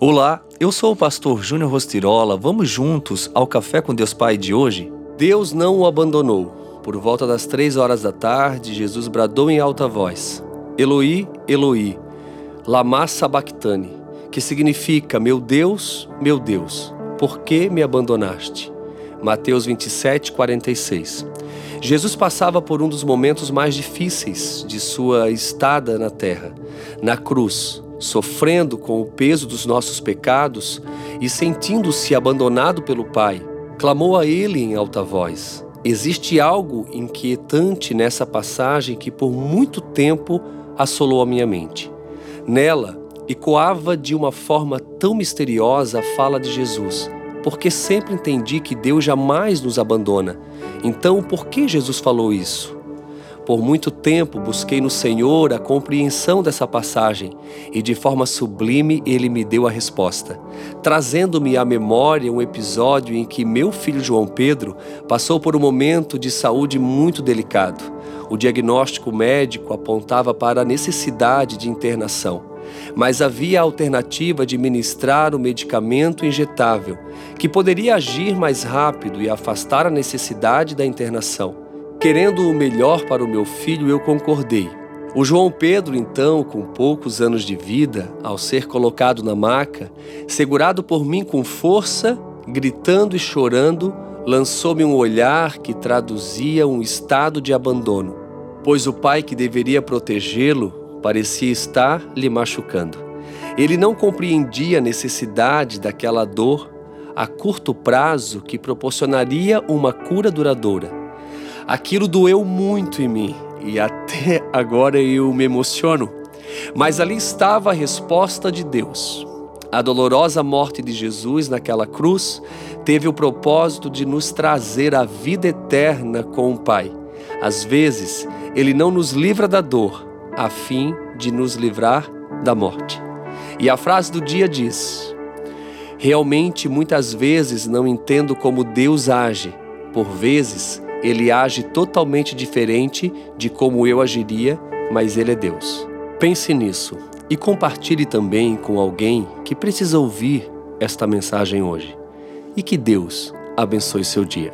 Olá, eu sou o pastor Júnior Rostirola. Vamos juntos ao Café com Deus Pai de hoje? Deus não o abandonou. Por volta das três horas da tarde, Jesus bradou em alta voz: Eloi, Eloi, lama sabachthani, que significa: Meu Deus, meu Deus, por que me abandonaste? Mateus 27, 46. Jesus passava por um dos momentos mais difíceis de sua estada na terra, na cruz sofrendo com o peso dos nossos pecados e sentindo-se abandonado pelo Pai, clamou a Ele em alta voz. Existe algo inquietante nessa passagem que por muito tempo assolou a minha mente. Nela, ecoava de uma forma tão misteriosa a fala de Jesus, porque sempre entendi que Deus jamais nos abandona. Então, por que Jesus falou isso? Por muito tempo busquei no Senhor a compreensão dessa passagem e de forma sublime ele me deu a resposta, trazendo-me à memória um episódio em que meu filho João Pedro passou por um momento de saúde muito delicado. O diagnóstico médico apontava para a necessidade de internação, mas havia a alternativa de ministrar o medicamento injetável, que poderia agir mais rápido e afastar a necessidade da internação. Querendo o melhor para o meu filho, eu concordei. O João Pedro, então, com poucos anos de vida, ao ser colocado na maca, segurado por mim com força, gritando e chorando, lançou-me um olhar que traduzia um estado de abandono, pois o pai que deveria protegê-lo parecia estar lhe machucando. Ele não compreendia a necessidade daquela dor a curto prazo que proporcionaria uma cura duradoura. Aquilo doeu muito em mim e até agora eu me emociono. Mas ali estava a resposta de Deus. A dolorosa morte de Jesus naquela cruz teve o propósito de nos trazer a vida eterna com o Pai. Às vezes, Ele não nos livra da dor, a fim de nos livrar da morte. E a frase do dia diz: Realmente, muitas vezes não entendo como Deus age. Por vezes, ele age totalmente diferente de como eu agiria, mas ele é Deus. Pense nisso e compartilhe também com alguém que precisa ouvir esta mensagem hoje. E que Deus abençoe seu dia.